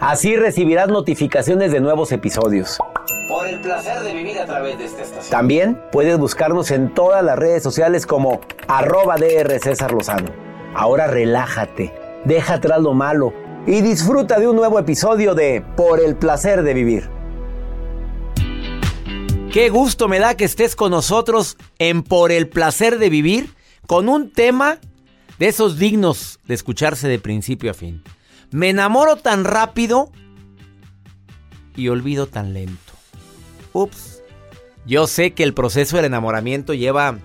Así recibirás notificaciones de nuevos episodios. Por el placer de vivir a través de esta estación. También puedes buscarnos en todas las redes sociales como arroba DR César Lozano. Ahora relájate, deja atrás lo malo y disfruta de un nuevo episodio de Por el placer de vivir. Qué gusto me da que estés con nosotros en Por el placer de vivir con un tema de esos dignos de escucharse de principio a fin. Me enamoro tan rápido y olvido tan lento. Ups. Yo sé que el proceso del enamoramiento lleva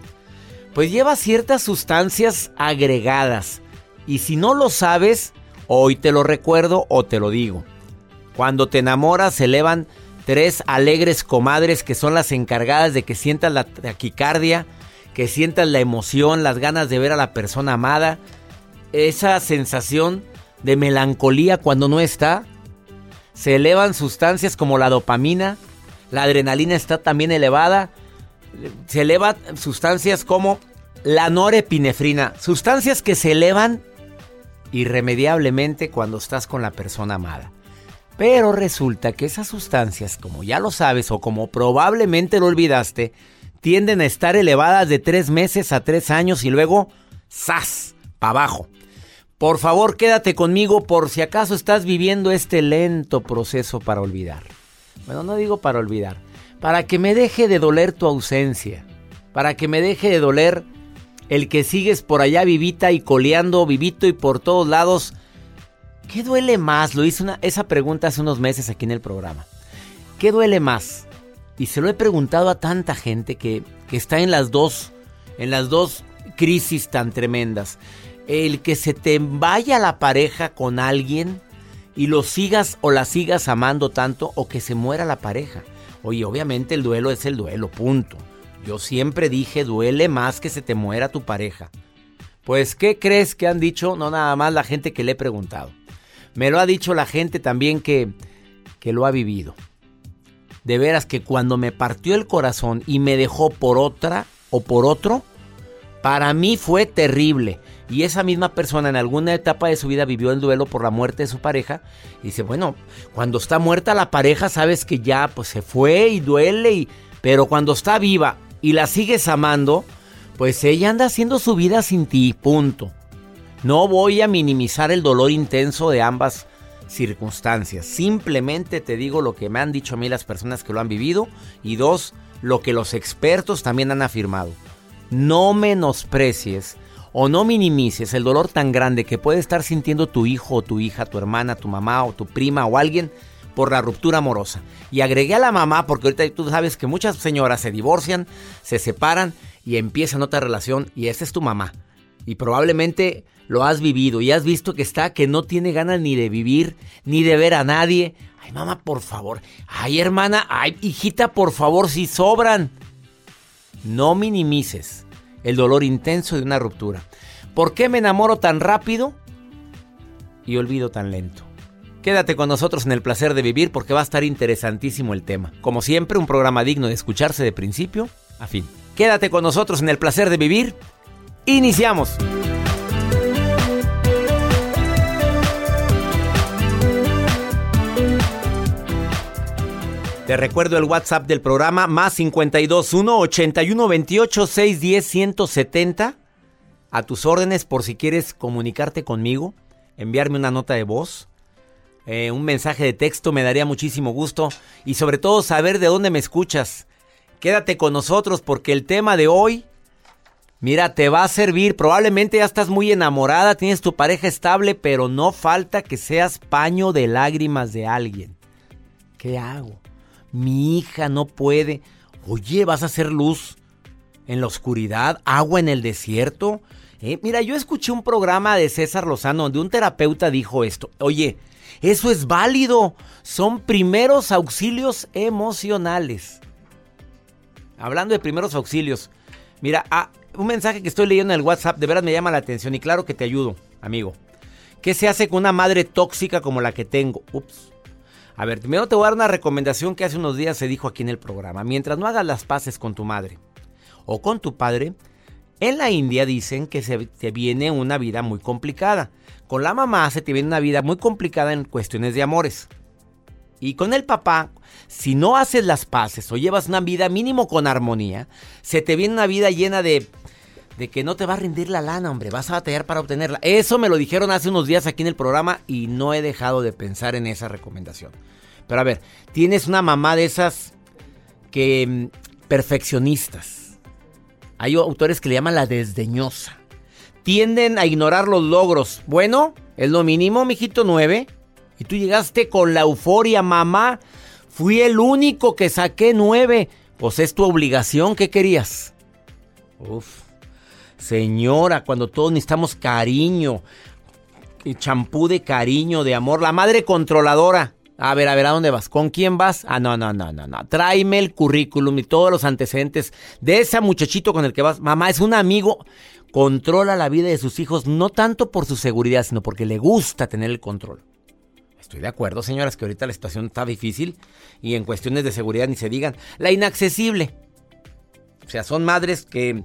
pues lleva ciertas sustancias agregadas. Y si no lo sabes, hoy te lo recuerdo o te lo digo. Cuando te enamoras se elevan tres alegres comadres que son las encargadas de que sientas la taquicardia, que sientas la emoción, las ganas de ver a la persona amada, esa sensación de melancolía cuando no está. Se elevan sustancias como la dopamina, la adrenalina está también elevada, se elevan sustancias como la norepinefrina, sustancias que se elevan irremediablemente cuando estás con la persona amada. Pero resulta que esas sustancias, como ya lo sabes o como probablemente lo olvidaste, tienden a estar elevadas de tres meses a tres años y luego, ¡zas! para abajo. Por favor, quédate conmigo por si acaso estás viviendo este lento proceso para olvidar. Bueno, no digo para olvidar, para que me deje de doler tu ausencia, para que me deje de doler el que sigues por allá vivita y coleando, vivito y por todos lados. ¿Qué duele más? Lo hice una, esa pregunta hace unos meses aquí en el programa. ¿Qué duele más? Y se lo he preguntado a tanta gente que, que está en las dos, en las dos crisis tan tremendas. El que se te vaya la pareja con alguien y lo sigas o la sigas amando tanto o que se muera la pareja. Oye, obviamente el duelo es el duelo, punto. Yo siempre dije, duele más que se te muera tu pareja. Pues, ¿qué crees que han dicho? No nada más la gente que le he preguntado. Me lo ha dicho la gente también que, que lo ha vivido. De veras que cuando me partió el corazón y me dejó por otra o por otro, para mí fue terrible. Y esa misma persona en alguna etapa de su vida vivió el duelo por la muerte de su pareja. Dice, bueno, cuando está muerta la pareja sabes que ya pues se fue y duele. Y... Pero cuando está viva y la sigues amando, pues ella anda haciendo su vida sin ti, punto. No voy a minimizar el dolor intenso de ambas circunstancias. Simplemente te digo lo que me han dicho a mí las personas que lo han vivido. Y dos, lo que los expertos también han afirmado no menosprecies o no minimices el dolor tan grande que puede estar sintiendo tu hijo o tu hija, tu hermana, tu mamá o tu prima o alguien por la ruptura amorosa. Y agregué a la mamá porque ahorita tú sabes que muchas señoras se divorcian, se separan y empiezan otra relación y esa es tu mamá. Y probablemente lo has vivido y has visto que está que no tiene ganas ni de vivir, ni de ver a nadie. Ay, mamá, por favor. Ay, hermana, ay, hijita, por favor, si sobran. No minimices el dolor intenso de una ruptura. ¿Por qué me enamoro tan rápido y olvido tan lento? Quédate con nosotros en el placer de vivir porque va a estar interesantísimo el tema. Como siempre, un programa digno de escucharse de principio a fin. Quédate con nosotros en el placer de vivir. Iniciamos. Te recuerdo el WhatsApp del programa más 521 81 28 610 170. A tus órdenes por si quieres comunicarte conmigo, enviarme una nota de voz, eh, un mensaje de texto, me daría muchísimo gusto y sobre todo saber de dónde me escuchas. Quédate con nosotros porque el tema de hoy, mira, te va a servir. Probablemente ya estás muy enamorada, tienes tu pareja estable, pero no falta que seas paño de lágrimas de alguien. ¿Qué hago? Mi hija no puede. Oye, vas a hacer luz en la oscuridad, agua en el desierto. Eh, mira, yo escuché un programa de César Lozano donde un terapeuta dijo esto. Oye, eso es válido. Son primeros auxilios emocionales. Hablando de primeros auxilios. Mira, ah, un mensaje que estoy leyendo en el WhatsApp, de verdad me llama la atención y claro que te ayudo, amigo. ¿Qué se hace con una madre tóxica como la que tengo? Ups. A ver, primero te voy a dar una recomendación que hace unos días se dijo aquí en el programa. Mientras no hagas las paces con tu madre o con tu padre, en la India dicen que se te viene una vida muy complicada. Con la mamá se te viene una vida muy complicada en cuestiones de amores. Y con el papá, si no haces las paces o llevas una vida mínimo con armonía, se te viene una vida llena de de que no te va a rendir la lana, hombre, vas a batallar para obtenerla. Eso me lo dijeron hace unos días aquí en el programa y no he dejado de pensar en esa recomendación. Pero a ver, tienes una mamá de esas que mm, perfeccionistas. Hay autores que le llaman la desdeñosa. Tienden a ignorar los logros. Bueno, es lo mínimo, mijito, nueve. Y tú llegaste con la euforia, mamá. Fui el único que saqué nueve. Pues es tu obligación, ¿qué querías? Uf. Señora, cuando todos necesitamos cariño, champú de cariño, de amor, la madre controladora. A ver, a ver, ¿a dónde vas? ¿Con quién vas? Ah, no, no, no, no, no. Tráeme el currículum y todos los antecedentes de ese muchachito con el que vas. Mamá, es un amigo. Controla la vida de sus hijos, no tanto por su seguridad, sino porque le gusta tener el control. Estoy de acuerdo, señoras, que ahorita la situación está difícil y en cuestiones de seguridad ni se digan. La inaccesible. O sea, son madres que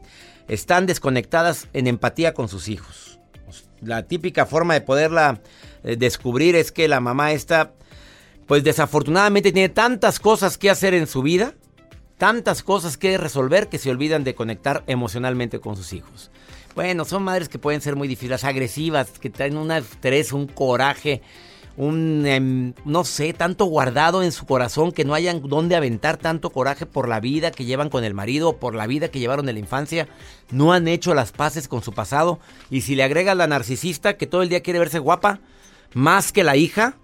están desconectadas en empatía con sus hijos. La típica forma de poderla eh, descubrir es que la mamá está, pues desafortunadamente tiene tantas cosas que hacer en su vida, tantas cosas que resolver que se olvidan de conectar emocionalmente con sus hijos. Bueno, son madres que pueden ser muy difíciles, agresivas, que traen un estrés, un coraje un, em, no sé, tanto guardado en su corazón que no hayan dónde aventar tanto coraje por la vida que llevan con el marido, por la vida que llevaron en la infancia, no han hecho las paces con su pasado. Y si le agregas la narcisista que todo el día quiere verse guapa, más que la hija,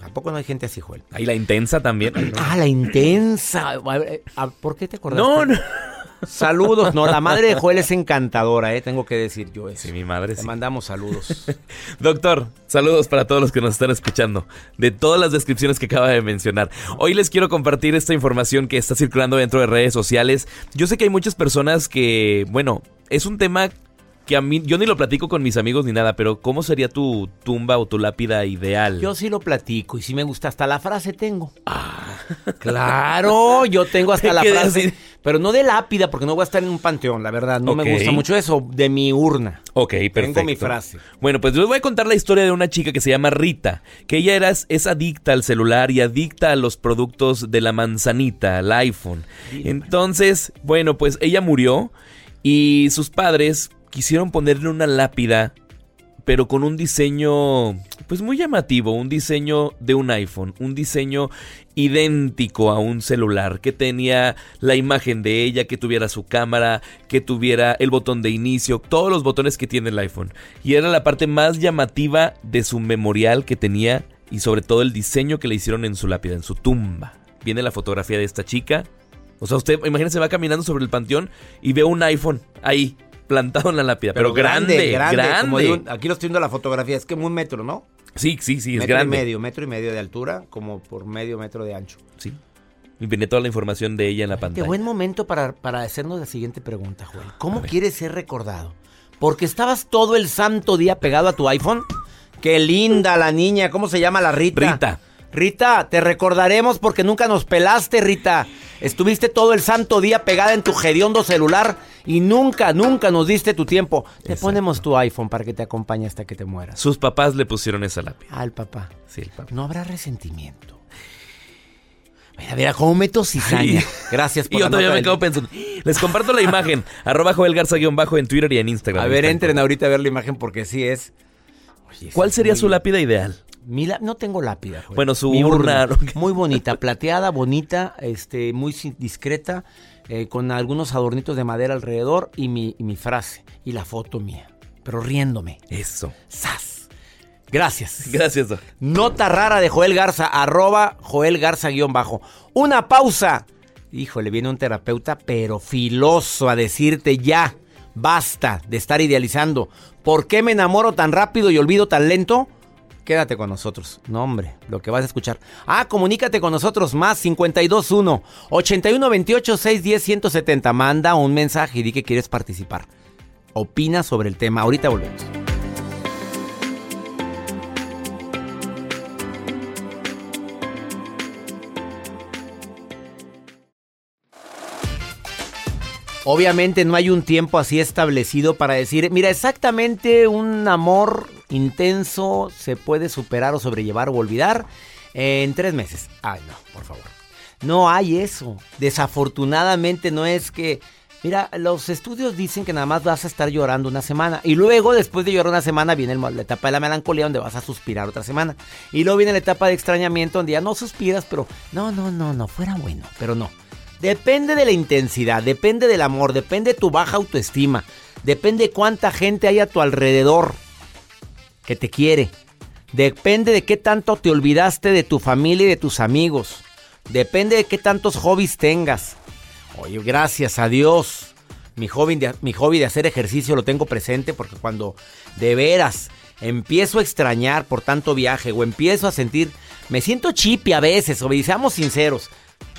Tampoco no hay gente así, Joel. Ahí la intensa también. Ah, la intensa. ¿Por qué te acordaste? No, no. Saludos. No, la madre de Joel es encantadora, ¿eh? tengo que decir yo eso. Sí, mi madre Le mandamos saludos. Doctor, saludos para todos los que nos están escuchando. De todas las descripciones que acaba de mencionar. Hoy les quiero compartir esta información que está circulando dentro de redes sociales. Yo sé que hay muchas personas que, bueno, es un tema que a mí, yo ni lo platico con mis amigos ni nada, pero ¿cómo sería tu tumba o tu lápida ideal? Yo sí lo platico y sí me gusta, hasta la frase tengo. Ah, claro, yo tengo hasta la frase, pero no de lápida porque no voy a estar en un panteón, la verdad, no me gusta mucho eso, de mi urna. Ok, perfecto. Tengo mi frase. Bueno, pues les voy a contar la historia de una chica que se llama Rita, que ella era, es adicta al celular y adicta a los productos de la manzanita, al iPhone. Entonces, bueno, pues ella murió y sus padres quisieron ponerle una lápida, pero con un diseño, pues muy llamativo, un diseño de un iPhone, un diseño idéntico a un celular, que tenía la imagen de ella, que tuviera su cámara, que tuviera el botón de inicio, todos los botones que tiene el iPhone. Y era la parte más llamativa de su memorial que tenía y sobre todo el diseño que le hicieron en su lápida, en su tumba. Viene la fotografía de esta chica. O sea, usted, imagínese, va caminando sobre el panteón y ve un iPhone ahí, plantado en la lápida. Pero, grande, grande. aquí lo estoy viendo la fotografía, es como un metro, ¿no? Sí, sí, sí, es metro grande. y medio, metro y medio de altura, como por medio metro de ancho. Sí. Y viene toda la información de ella en la pantalla. Qué buen momento para, para hacernos la siguiente pregunta, Joel. ¿Cómo quieres ser recordado? ¿Porque estabas todo el santo día pegado a tu iPhone? Qué linda la niña, ¿cómo se llama la Rita? Rita. Rita, te recordaremos porque nunca nos pelaste, Rita. Estuviste todo el santo día pegada en tu hediondo celular y nunca, nunca nos diste tu tiempo. Te ponemos tu iPhone para que te acompañe hasta que te mueras. Sus papás le pusieron esa lápida. Ah, el papá. Sí, el papá. No habrá resentimiento. Mira, mira, cómo meto cizaña. Gracias por Y yo todavía me quedo pensando. Les comparto la imagen. arroba Joel Garza bajo en Twitter y en Instagram. A ver, entren ahorita a ver la imagen porque sí es. Oye, ¿Cuál sería su lápida ideal? Mi no tengo lápida. Joel. Bueno, su Mi urna. Muy bonita, plateada, bonita, este, muy discreta, eh, con algunos adornitos de madera alrededor y mi, y mi frase y la foto mía, pero riéndome. Eso. ¡Sas! Gracias. Gracias, Doc. Nota rara de Joel Garza, arroba Joel Garza guion bajo. Una pausa. Híjole, viene un terapeuta, pero filoso a decirte ya, basta de estar idealizando. ¿Por qué me enamoro tan rápido y olvido tan lento? Quédate con nosotros. No, hombre, lo que vas a escuchar. Ah, comunícate con nosotros más 521 8128 610 170. Manda un mensaje y di que quieres participar. opina sobre el tema. Ahorita volvemos. Obviamente no hay un tiempo así establecido para decir, mira, exactamente un amor intenso se puede superar o sobrellevar o olvidar en tres meses. Ay, no, por favor. No hay eso. Desafortunadamente no es que... Mira, los estudios dicen que nada más vas a estar llorando una semana. Y luego, después de llorar una semana, viene la etapa de la melancolía donde vas a suspirar otra semana. Y luego viene la etapa de extrañamiento donde ya no suspiras, pero no, no, no, no, fuera bueno. Pero no. Depende de la intensidad, depende del amor, depende de tu baja autoestima, depende cuánta gente hay a tu alrededor que te quiere. Depende de qué tanto te olvidaste de tu familia y de tus amigos. Depende de qué tantos hobbies tengas. Oye, gracias a Dios. Mi hobby, de, hacer ejercicio lo tengo presente porque cuando de veras empiezo a extrañar por tanto viaje o empiezo a sentir, me siento chipi a veces, o seamos sinceros,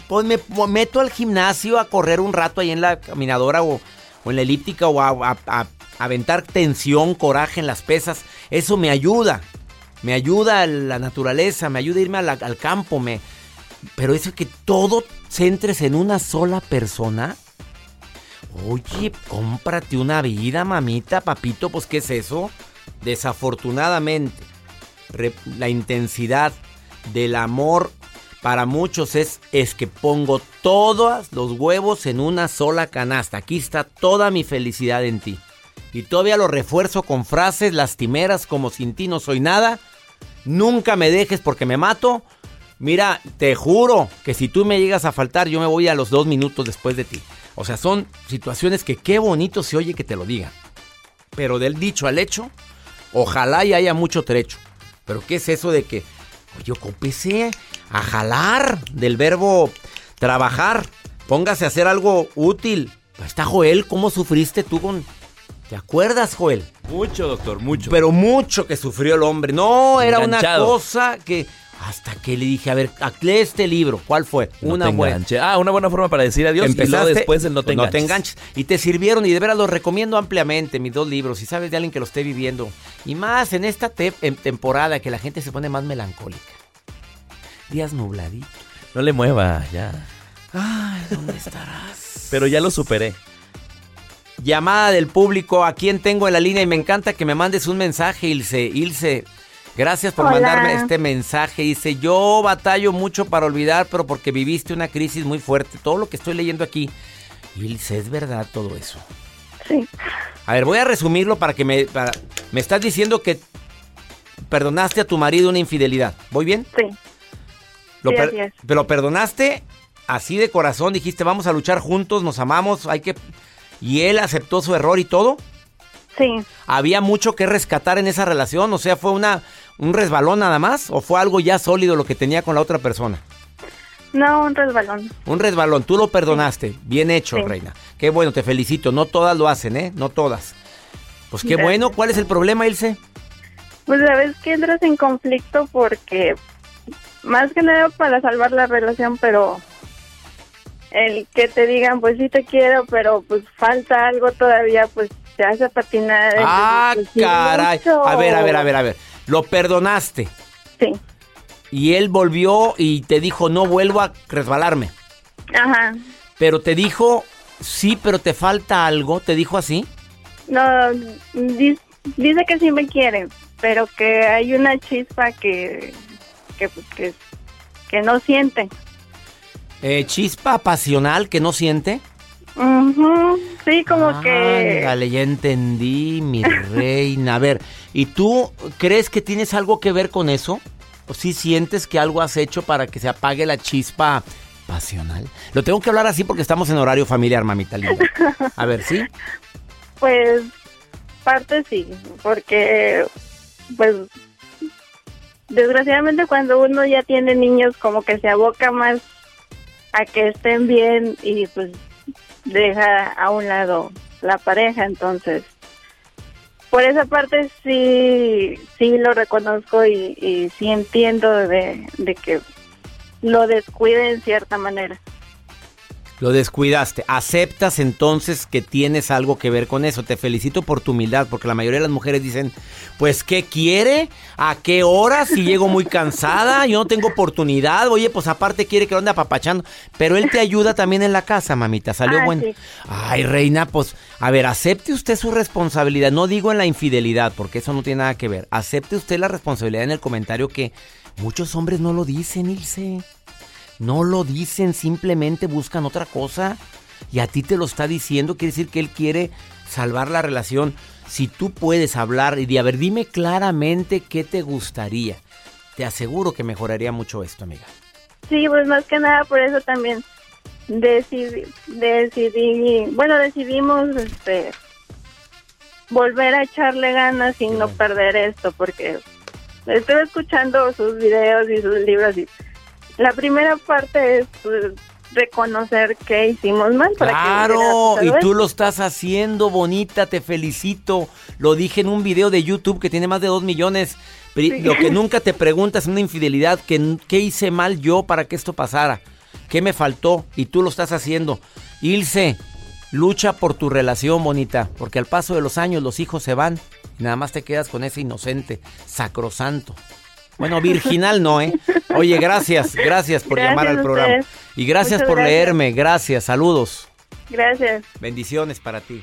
pues me meto al gimnasio a correr un rato ahí en la caminadora o, en la elíptica o a, aventar tensión, coraje en las pesas. Eso me ayuda. Me ayuda a la naturaleza, me ayuda a irme al campo. Me... Pero eso que todo centres en una sola persona. Oye, cómprate una vida, mamita, papito, pues ¿qué es eso? Desafortunadamente, la intensidad del amor para muchos es, es que pongo todos los huevos en una sola canasta. Aquí está toda mi felicidad en ti. Y todavía lo refuerzo con frases lastimeras como sin ti no soy nada. Nunca me dejes porque me mato. Mira, te juro que si tú me llegas a faltar, yo me voy a los dos minutos después de ti. O sea, son situaciones que qué bonito se oye que te lo digan. Pero del dicho al hecho, ojalá y haya mucho trecho. Pero ¿qué es eso de que, oye, ocúpese a jalar del verbo trabajar. Póngase a hacer algo útil. Está Joel, ¿cómo sufriste tú con... ¿Te acuerdas, Joel? Mucho, doctor, mucho. Pero mucho que sufrió el hombre. No, era una cosa que... Hasta que le dije, a ver, lee este libro. ¿Cuál fue? una buena. Ah, una buena forma para decir adiós. Empezaste, y después el no te enganches. No te enganches. Y te sirvieron y de veras los recomiendo ampliamente, mis dos libros. Si sabes de alguien que lo esté viviendo. Y más en esta temporada que la gente se pone más melancólica días nubladitos. No le mueva, ya. Ay, ¿dónde estarás? Pero ya lo superé. Llamada del público, ¿a quién tengo en la línea? Y me encanta que me mandes un mensaje, Ilse. Ilse, gracias por mandarme este mensaje. Dice, yo batallo mucho para olvidar, pero porque viviste una crisis muy fuerte. Todo lo que estoy leyendo aquí. Ilse, ¿es verdad todo eso? Sí. A ver, voy a resumirlo para que me... me estás diciendo que perdonaste a tu marido una infidelidad. ¿Voy bien? Sí. Lo, perdonaste así de corazón, dijiste, vamos a luchar juntos, nos amamos, hay que... ¿Y él aceptó su error y todo? Sí. ¿Había mucho que rescatar en esa relación? O sea, ¿fue una, un resbalón nada más? ¿O fue algo ya sólido lo que tenía con la otra persona? No, un resbalón. Un resbalón, tú lo perdonaste. Bien hecho, reina. Qué bueno, te felicito. No todas lo hacen, ¿eh? No todas. Pues qué bueno. ¿Cuál es el problema, Ilse? Pues sabes que entras en conflicto porque más que nada para salvar la relación, pero el que te digan, pues sí te quiero, pero pues falta algo todavía, pues te hace patinar. Ah, pues, caray. A ver, a ver, a ver, a ver. Lo perdonaste. Sí. Y él volvió y te dijo, no vuelvo a resbalarme. Ajá. Pero te dijo, sí, pero te falta algo. ¿Te dijo así? No, dice que sí me quiere, pero que hay una chispa que que, que, que no siente. Eh, ¿Chispa pasional que no siente? Sí, como que... Dale, ya entendí, mi reina. A ver, ¿y tú crees que tienes algo que ver con eso? ¿O si sientes que algo has hecho para que se apague la chispa pasional? Lo tengo que hablar así porque estamos en horario familiar, mamita linda. A ver, ¿sí? Pues, parte sí, porque, pues, desgraciadamente cuando uno ya tiene niños como que se aboca más a que estén bien y pues deja a un lado la pareja, entonces por esa parte sí sí lo reconozco y, y sí entiendo de, de que lo descuide en cierta manera. Lo descuidaste. Aceptas entonces que tienes algo que ver con eso. Te felicito por tu humildad, porque la mayoría de las mujeres dicen, pues, ¿qué quiere? ¿A qué hora? Si llego muy cansada, yo no tengo oportunidad. Oye, pues aparte quiere que lo ande apapachando. Pero él te ayuda también en la casa, mamita. Salió Ah, bueno. sí. Ay, reina, pues, a ver, acepte usted su responsabilidad. No digo en la infidelidad, porque eso no tiene nada que ver. Acepte usted la responsabilidad en el comentario que muchos hombres no lo dicen, Ilse. No lo dicen, simplemente buscan otra cosa. Y a ti te lo está diciendo, quiere decir que él quiere salvar la relación. Si tú puedes hablar y de, a ver, dime claramente qué te gustaría. Te aseguro que mejoraría mucho esto, amiga. Sí, pues más que nada por eso también decidí, decidí bueno, decidimos este volver a echarle ganas y Qué no bueno. perder esto, porque estuve escuchando sus videos y sus libros y la primera parte es pues, reconocer que hicimos mal para Claro, y tú lo estás haciendo, bonita, te felicito. Lo dije en un video de YouTube que tiene más de dos millones. Pri- Sí. Lo que nunca te preguntas en una infidelidad, que, ¿qué hice mal yo para que esto pasara? ¿Qué me faltó? Y tú lo estás haciendo. Ilse, lucha por tu relación, bonita, porque al paso de los años los hijos se van y nada más te quedas con ese inocente, sacrosanto. Bueno, virginal no, ¿eh? Oye, gracias, gracias por Gracias llamar al programa. Y gracias Muchas por gracias. leerme, gracias, saludos. Gracias. Bendiciones para ti.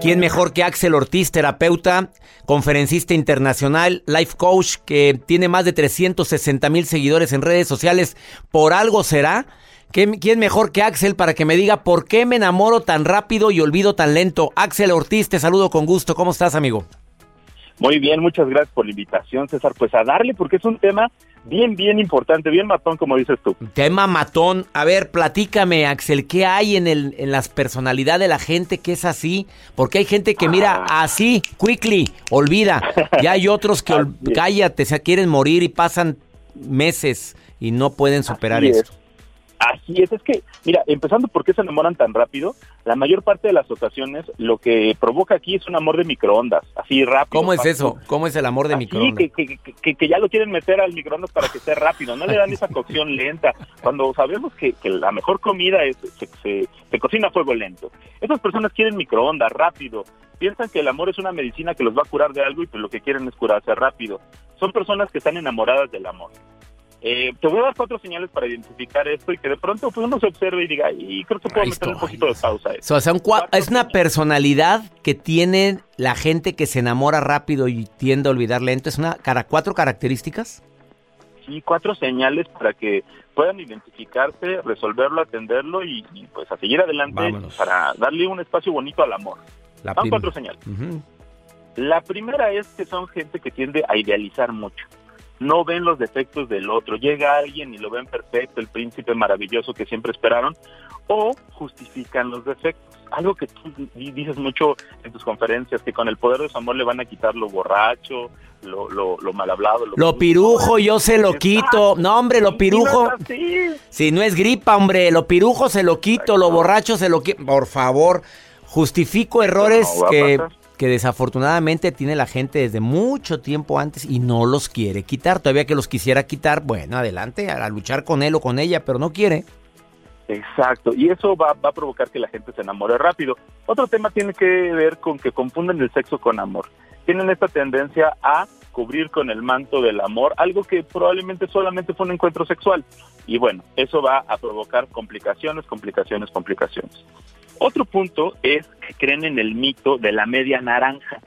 ¿Quién mejor que Axel Ortiz, terapeuta, conferencista internacional, life coach, que tiene más de 360 mil seguidores en redes sociales? ¿Por algo será? ¿Qué- ¿Quién mejor que Axel para que me diga por qué me enamoro tan rápido y olvido tan lento? Axel Ortiz, te saludo con gusto. ¿Cómo estás, amigo? Muy bien, muchas gracias por la invitación, César. Pues a darle, porque es un tema bien, bien importante, bien matón, como dices tú. Tema matón. A ver, platícame, Axel, ¿qué hay en, el, en las personalidades de la gente que es así? Porque hay gente que mira así, quickly, olvida. Y hay otros que, cállate, se quieren morir y pasan meses y no pueden superar es. esto. Así es, es que, mira, empezando por qué se enamoran tan rápido, la mayor parte de las ocasiones lo que provoca aquí es un amor de microondas, así rápido. ¿Cómo es fácil. eso? ¿Cómo es el amor de Así microondas? que, que, que- que- ya lo quieren meter al microondas para que esté rápido, no le dan esa cocción lenta, cuando sabemos que, que la mejor comida es se, se- se cocina a fuego lento. Esas personas quieren microondas, rápido, piensan que el amor es una medicina que los va a curar de algo y pues lo que quieren es curarse rápido. Son personas que están enamoradas del amor. Eh, te voy a dar cuatro señales para identificar esto y que de pronto pues, uno se observe y diga, y creo que puedo Ahí meter un poquito de pausa a esto. O sea, un es una señales. personalidad que tiene la gente que se enamora rápido y tiende a olvidar lento. ¿Es una cara, cuatro características? sí, cuatro señales para que puedan identificarse, resolverlo, atenderlo y, y, pues a seguir adelante Vámonos. para darle un espacio bonito al amor. La Son cuatro señales. La primera es que son gente que tiende a idealizar mucho. No ven los defectos del otro. Llega alguien y lo ven perfecto, el príncipe maravilloso que siempre esperaron, o justifican los defectos. Algo que tú di- dices mucho en tus conferencias, que con el poder de su amor le van a quitar lo borracho, lo, lo, lo mal hablado. Lo pirujo, yo se lo quito. No, hombre, lo pirujo. Si no es gripa, hombre, lo pirujo se lo quito, lo borracho se lo quito. Por favor, justifico errores No que, pasar. Que desafortunadamente tiene la gente desde mucho tiempo antes y no los quiere quitar. Todavía que los quisiera quitar, bueno, adelante, a, luchar con él o con ella, pero no quiere. Exacto, y eso va, va a provocar que la gente se enamore rápido. Otro tema tiene que ver con que confunden el sexo con amor. Tienen esta tendencia a cubrir con el manto del amor algo que probablemente solamente fue un encuentro sexual. Y bueno, eso va a provocar complicaciones, complicaciones, complicaciones. Otro punto es que creen en el mito de la media naranja.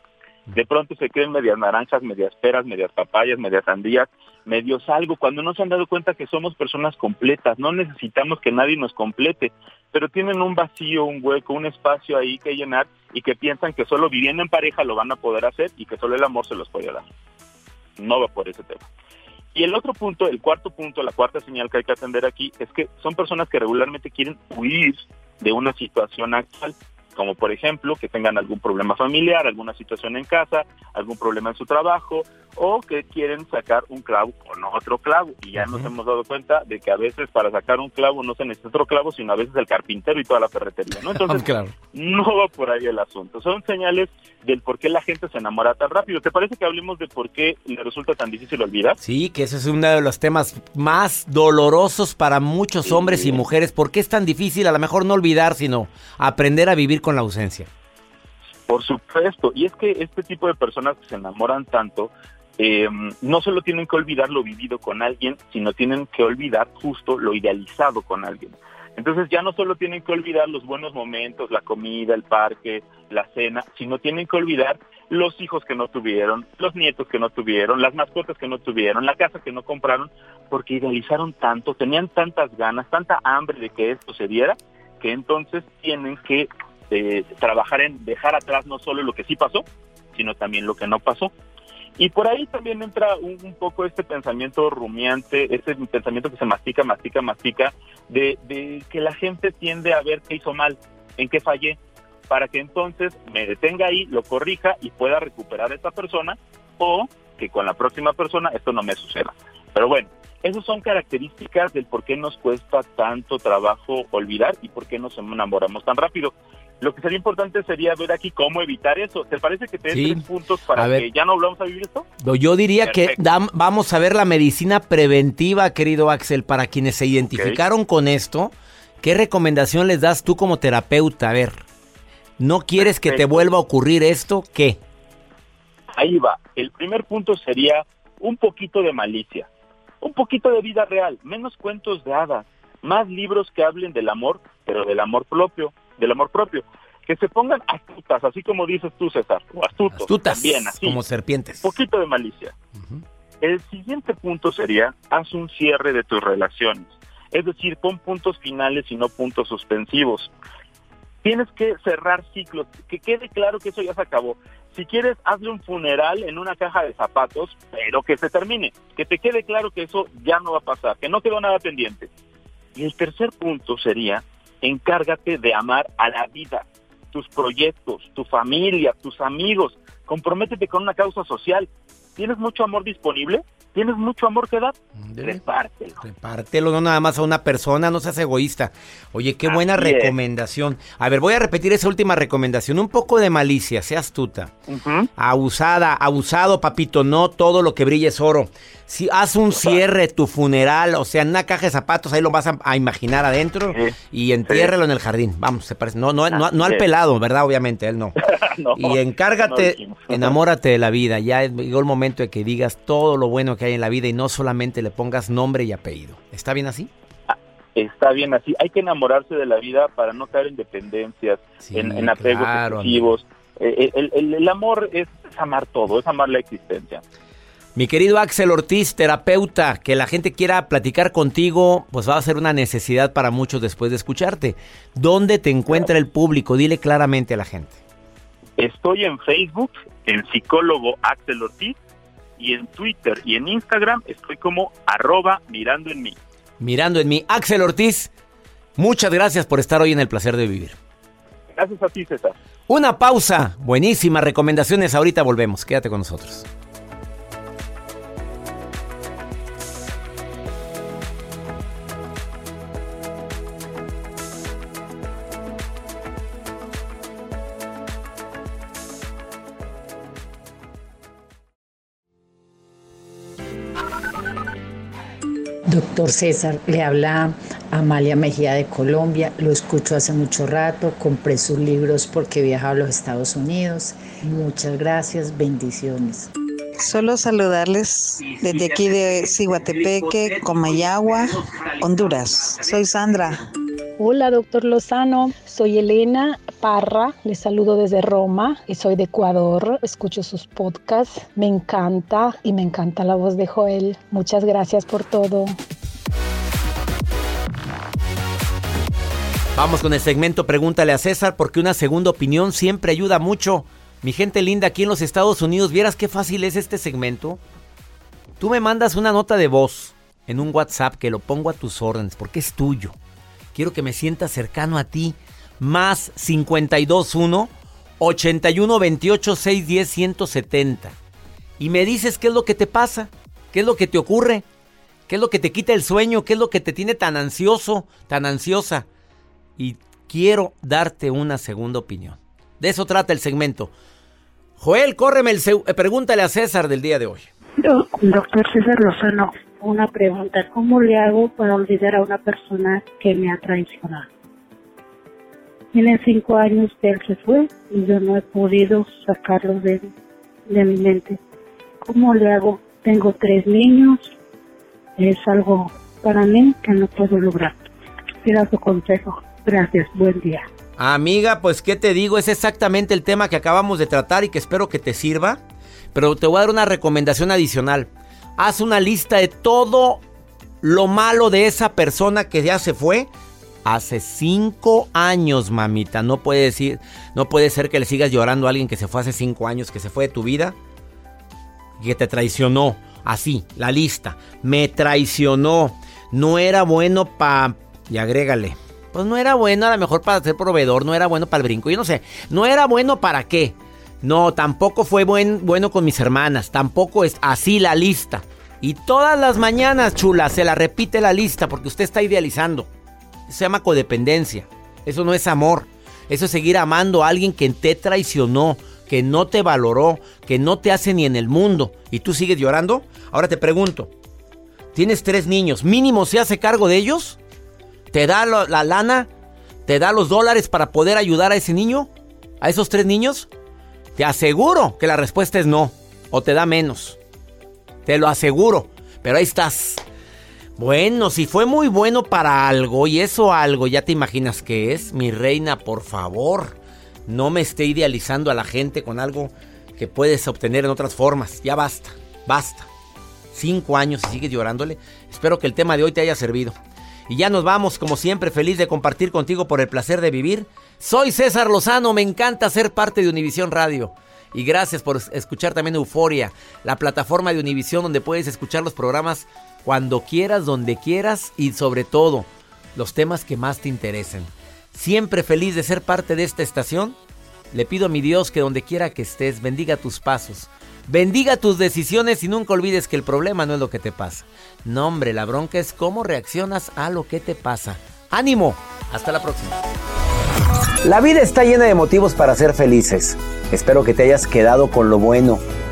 De pronto se creen medias naranjas, medias peras, medias papayas, medias sandías, medios algo, cuando no se han dado cuenta que somos personas completas, no necesitamos que nadie nos complete, pero tienen un vacío, un hueco, un espacio ahí que llenar y que piensan que solo viviendo en pareja lo van a poder hacer y que solo el amor se los puede dar. No va por ese tema. Y el otro punto, el cuarto punto, la cuarta señal que hay que atender aquí es que son personas que regularmente quieren huir de una situación actual. como por ejemplo que tengan algún problema familiar, alguna situación en casa, algún problema en su trabajo o que quieren sacar un clavo con otro clavo. Y ya nos hemos dado cuenta de que a veces para sacar un clavo no se necesita otro clavo, sino a veces el carpintero y toda la ferretería, ¿no? Entonces, no va por ahí el asunto. Son señales del por qué la gente se enamora tan rápido. ¿Te parece que hablemos de por qué le resulta tan difícil olvidar? Sí, que ese es uno de los temas más dolorosos para muchos hombres y mujeres. ¿Por qué es tan difícil a lo mejor no olvidar, sino aprender a vivir con la ausencia? Por supuesto, y es que este tipo de personas que se enamoran tanto, eh, no solo tienen que olvidar lo vivido con alguien, sino tienen que olvidar justo lo idealizado con alguien. Entonces ya no solo tienen que olvidar los buenos momentos, la comida, el parque, la cena, sino tienen que olvidar los hijos que no tuvieron, los nietos que no tuvieron, las mascotas que no tuvieron, la casa que no compraron, porque idealizaron tanto, tenían tantas ganas, tanta hambre de que esto se diera, que entonces tienen que eh, trabajar en dejar atrás no solo lo que sí pasó, sino también lo que no pasó. Y por ahí también entra un, poco este pensamiento rumiante, este pensamiento que se mastica, mastica, mastica, de, de que la gente tiende a ver qué hizo mal, en qué fallé, para que entonces me detenga ahí, lo corrija y pueda recuperar a esta persona o que con la próxima persona esto no me suceda. Pero bueno, esas son características del por qué nos cuesta tanto trabajo olvidar y por qué nos enamoramos tan rápido. Lo que sería importante sería ver aquí cómo evitar eso. ¿Te parece que te den tres puntos para que ya no volvamos a vivir esto? Yo diría que vamos a ver la medicina preventiva, querido Axel, para quienes se identificaron con esto. ¿Qué recomendación les das tú como terapeuta? A ver, ¿no quieres que te vuelva a ocurrir esto? ¿Qué? Ahí va. El primer punto sería un poquito de malicia, un poquito de vida real, menos cuentos de hadas, más libros que hablen del amor, pero del amor propio del amor propio. Que se pongan astutas, así como dices tú, César, o astutos. Astutas, también, así. Como serpientes. Poquito de malicia. El siguiente punto sería, haz un cierre de tus relaciones. Es decir, pon puntos finales y no puntos suspensivos. Tienes que cerrar ciclos, que quede claro que eso ya se acabó. Si quieres, hazle un funeral en una caja de zapatos, pero que se termine. Que te quede claro que eso ya no va a pasar, que no quedó nada pendiente. Y el tercer punto sería, encárgate de amar a la vida, tus proyectos, tu familia, tus amigos. Comprométete con una causa social. ¿Tienes mucho amor disponible? ¿Tienes mucho amor que dar? Repártelo. Repártelo, no nada más a una persona, no seas egoísta. Oye, qué buena recomendación. A ver, voy a repetir esa última recomendación. Un poco de malicia, sea astuta. Abusada, abusado, papito, no todo lo que brille es oro. Si haz un cierre, tu funeral, o sea, en una caja de zapatos, ahí lo vas a, imaginar adentro y entiérrelo en el jardín. Vamos, se parece. No, no, no, al pelado, ¿verdad? Obviamente, él no. y encárgate, enamórate de la vida. Ya llegó el momento de que digas todo lo bueno que hay en la vida y no solamente le pongas nombre y apellido. ¿Está bien así? Ah, está bien así. Hay que enamorarse de la vida para no caer en dependencias, en, apegos excesivos. Eh, el amor es amar todo, es amar la existencia. Mi querido Axel Ortiz, terapeuta, que la gente quiera platicar contigo, pues va a ser una necesidad para muchos después de escucharte. ¿Dónde te encuentra el público? Dile claramente a la gente. Estoy en Facebook, en psicólogo Axel Ortiz, y en Twitter y en Instagram estoy como arroba mirando en mí. Mirando en mí. Axel Ortiz, muchas gracias por estar hoy en el placer de vivir. Gracias a ti, César. Una pausa. Buenísimas recomendaciones. Ahorita volvemos. Quédate con nosotros. Doctor César, le habla Amalia Mejía de Colombia, lo escucho hace mucho rato, compré sus libros porque viajaba a los Estados Unidos. Muchas gracias, bendiciones. Solo saludarles desde aquí de Ciguatepeque, Comayagua, Honduras. Soy Sandra. Hola, doctor Lozano. Soy Elena Parra. Les saludo desde Roma y soy de Ecuador. Escucho sus podcasts. Me encanta y me encanta la voz de Joel. Muchas gracias por todo. Vamos con el segmento Pregúntale a César porque una segunda opinión siempre ayuda mucho. Mi gente linda aquí en los Estados Unidos, ¿vieras qué fácil es este segmento? Tú me mandas una nota de voz en un WhatsApp que lo pongo a tus órdenes porque es tuyo. Quiero que me sientas cercano a ti más 521 81 28 610 170. Y me dices qué es lo que te pasa, qué es lo que te ocurre, qué es lo que te quita el sueño, qué es lo que te tiene tan ansioso, tan ansiosa. Y quiero darte una segunda opinión. De eso trata el segmento. Joel, córreme el... Pregúntale a César del día de hoy. Doctor César Lozano, una pregunta. ¿Cómo le hago para olvidar a una persona que me ha traicionado? Tiene cinco años que él se fue y yo no he podido sacarlo de, de mi mente. ¿Cómo le hago? Tengo tres niños. Es algo para mí que no puedo lograr. Quiero su consejo. Gracias. Buen día. Amiga, pues qué te digo, es exactamente el tema que acabamos de tratar y que espero que te sirva. Pero te voy a dar una recomendación adicional. Haz una lista de todo lo malo de esa persona que ya se fue hace cinco años, mamita. No puede decir, no puede ser que le sigas llorando a alguien que se fue hace cinco años, que se fue de tu vida, que te traicionó. Así, la lista. Me traicionó. No era bueno para... Y agrégale. Pues no era bueno a lo mejor para ser proveedor, no era bueno para el brinco, yo no sé, no era bueno para qué. No, tampoco fue buen, bueno con mis hermanas, tampoco es así la lista. Y todas las mañanas, chula, se la repite la lista porque usted está idealizando. Se llama codependencia. Eso no es amor. Eso es seguir amando a alguien que te traicionó, que no te valoró, que no te hace ni en el mundo. ¿Y tú sigues llorando? Ahora te pregunto, ¿tienes tres niños? ¿Mínimo se hace cargo de ellos? ¿Te da la lana? ¿Te da los dólares para poder ayudar a ese niño? ¿A esos tres niños? Te aseguro que la respuesta es no. O te da menos. Te lo aseguro. Pero ahí estás. Bueno, si fue muy bueno para algo y eso algo, ya te imaginas qué es. Mi reina, por favor, no me esté idealizando a la gente con algo que puedes obtener en otras formas. Ya basta, basta. Cinco años y sigues llorándole. Espero que el tema de hoy te haya servido. Y ya nos vamos, como siempre, feliz de compartir contigo por el placer de vivir. Soy César Lozano, me encanta ser parte de Univisión Radio. Y gracias por escuchar también Euforia, la plataforma de Univisión donde puedes escuchar los programas cuando quieras, donde quieras y sobre todo los temas que más te interesen. Siempre feliz de ser parte de esta estación. Le pido a mi Dios que donde quiera que estés bendiga tus pasos Bendiga tus decisiones y nunca olvides que el problema no es lo que te pasa. No, hombre, la bronca es cómo reaccionas a lo que te pasa. ¡Ánimo! Hasta la próxima. La vida está llena de motivos para ser felices. Espero que te hayas quedado con lo bueno